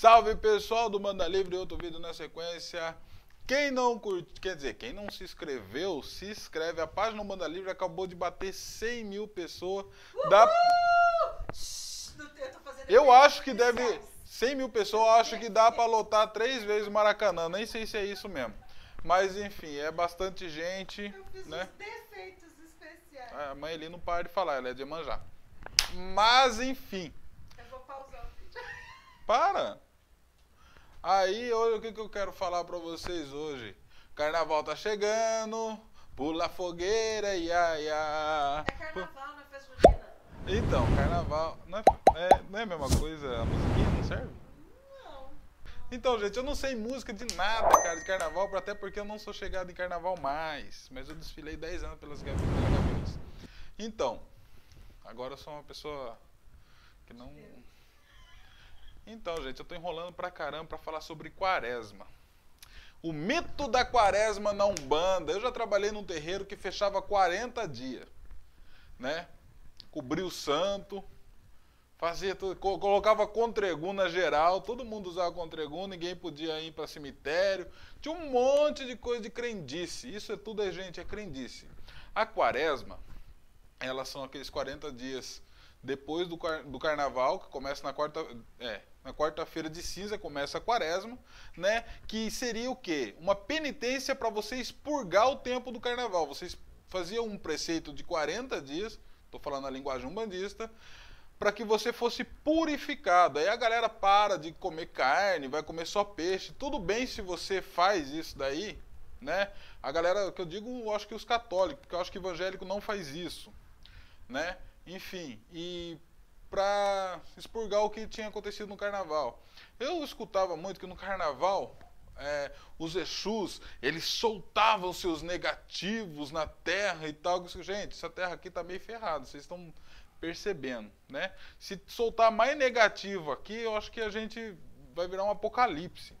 Salve pessoal do Manda Livre, outro vídeo na sequência. Quem não curte, quer dizer, quem não se inscreveu, se inscreve. A página do Manda Livre acabou de bater 100 mil pessoas. Dá... Eu acho que deve. 100 mil pessoas, eu acho que dá para lotar três vezes o Maracanã. Nem sei se é isso mesmo. Mas enfim, é bastante gente. Eu fiz né? os defeitos especiais. A mãe ali não para de falar, ela é de manjar. Mas enfim. Eu vou pausar o vídeo. Para! Aí, olha o que, que eu quero falar pra vocês hoje. Carnaval tá chegando, pula a fogueira, ia, ia. É carnaval, não é festa junina? Então, carnaval. Não é, é- não é a mesma coisa a musiquinha, não serve? Não. Então, gente, eu não sei música de nada, cara, de carnaval, até porque eu não sou chegado em carnaval mais. Mas eu desfilei 10 anos pelas gaviões. Então, agora eu sou uma pessoa que não. Então, gente, eu tô enrolando pra caramba pra falar sobre quaresma. O mito da quaresma na Umbanda. Eu já trabalhei num terreiro que fechava 40 dias, né? Cobria o santo, fazia tudo, co- colocava contreguna geral, todo mundo usava contreguna, ninguém podia ir para cemitério. Tinha um monte de coisa de crendice. Isso é tudo, é, gente, é crendice. A quaresma, elas são aqueles 40 dias depois do, car- do carnaval, que começa na quarta, é, na quarta-feira de cinza começa a quaresma, né? Que seria o quê? Uma penitência para você expurgar o tempo do carnaval. Vocês faziam um preceito de 40 dias, estou falando a linguagem umbandista, para que você fosse purificado. Aí a galera para de comer carne, vai comer só peixe. Tudo bem se você faz isso daí, né? A galera, que eu digo, eu acho que os católicos, porque eu acho que evangélico não faz isso, né? Enfim, e para expurgar o que tinha acontecido no carnaval. Eu escutava muito que no carnaval é, os Exus, eles soltavam seus negativos na terra e tal. Gente, essa terra aqui tá meio ferrada, vocês estão percebendo, né? Se soltar mais negativo aqui, eu acho que a gente vai virar um apocalipse.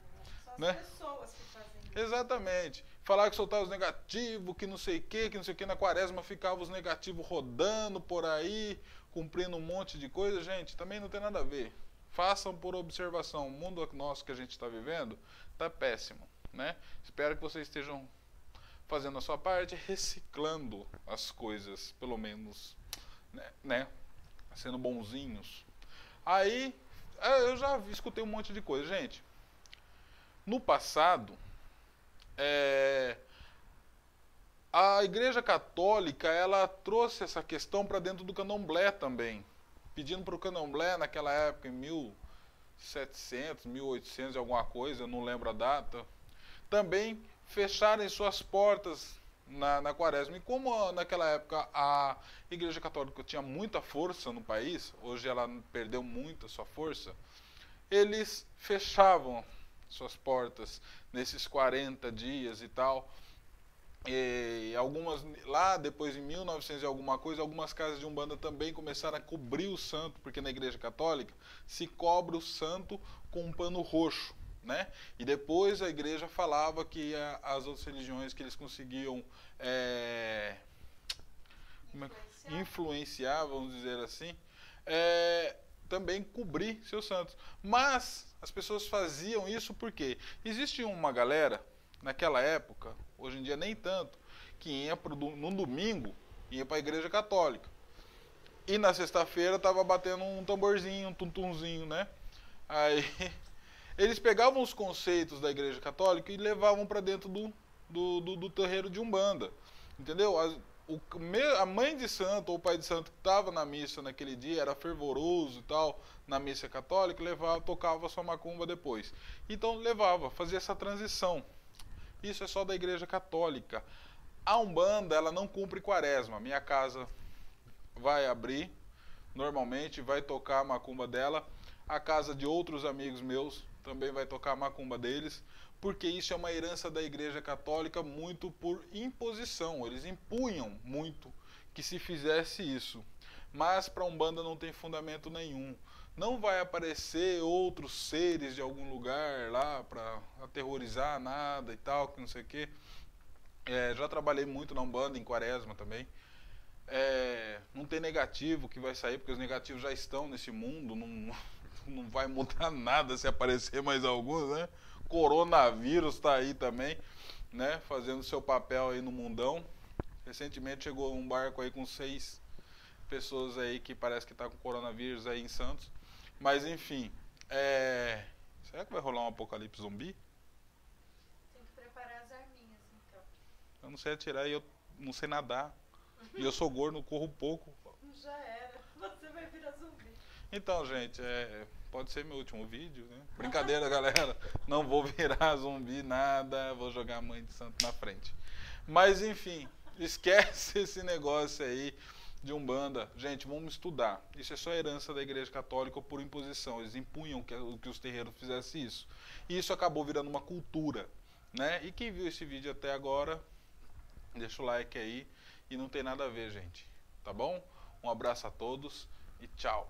Só as Né? pessoas que fazem isso. Exatamente. Falar que soltar os negativos, que não sei o que, que não sei o que, na quaresma ficava os negativos rodando por aí, cumprindo um monte de coisa. Gente, também não tem nada a ver. Façam por observação. O mundo nosso que a gente está vivendo está péssimo, né? Espero que vocês estejam fazendo a sua parte, reciclando as coisas, pelo menos, né? né? Sendo bonzinhos. Aí, é, eu já escutei um monte de coisa. Gente, no passado, é, a Igreja Católica ela trouxe essa questão para dentro do Candomblé também, pedindo para o Candomblé naquela época em 1700, 1800 e alguma coisa, não lembro a data, também fecharem suas portas na, na Quaresma. E como ah, naquela época a Igreja Católica tinha muita força no país, hoje ela perdeu muito a sua força, eles fechavam suas portas nesses 40 dias e tal. E algumas lá depois em 1900 e alguma coisa, algumas casas de umbanda também começaram a cobrir o santo, porque na igreja católica se cobre o santo com um pano roxo, né? E depois a igreja falava que a- as outras religiões que eles conseguiam é, é Influenciar. influenciar, vamos dizer assim, é, também cobrir seus santos. Mas as pessoas faziam isso porque existe uma galera naquela época, hoje em dia nem tanto, que ia pro, no domingo ia para a igreja católica. E na sexta-feira tava batendo um tamborzinho, um tuntunzinho, né? Aí eles pegavam os conceitos da igreja católica e levavam para dentro do, do, do, do terreiro de Umbanda. Entendeu? O, a mãe de santo ou o pai de santo que estava na missa naquele dia era fervoroso e tal, na missa católica, levava, tocava sua macumba depois. Então levava, fazia essa transição. Isso é só da igreja católica. A Umbanda, ela não cumpre quaresma. Minha casa vai abrir, normalmente vai tocar a macumba dela. A casa de outros amigos meus também vai tocar a macumba deles, porque isso é uma herança da igreja católica muito por imposição. Eles impunham muito que se fizesse isso. Mas para a Umbanda não tem fundamento nenhum. Não vai aparecer outros seres de algum lugar lá para aterrorizar nada e tal, que não sei o quê. É, já trabalhei muito na Umbanda, em Quaresma também. É, não tem negativo que vai sair, porque os negativos já estão nesse mundo, não, não vai mudar nada se aparecer mais alguns, né? Coronavírus tá aí também, né? Fazendo seu papel aí no mundão. Recentemente chegou um barco aí com seis pessoas aí que parece que tá com coronavírus aí em Santos. Mas enfim, é... será que vai rolar um apocalipse zumbi? Tem que preparar as arminhas, então. Eu não sei atirar e eu não sei nadar. E eu sou gordo, corro pouco. Já era. Você vai virar zumbi. Então, gente, é, pode ser meu último vídeo, né? Brincadeira, galera. Não vou virar zumbi, nada. Vou jogar a mãe de santo na frente. Mas, enfim, esquece esse negócio aí de Umbanda. Gente, vamos estudar. Isso é só herança da Igreja Católica por imposição. Eles impunham que, que os terreiros fizessem isso. E isso acabou virando uma cultura, né? E quem viu esse vídeo até agora, deixa o like aí. E não tem nada a ver, gente. Tá bom? Um abraço a todos e tchau.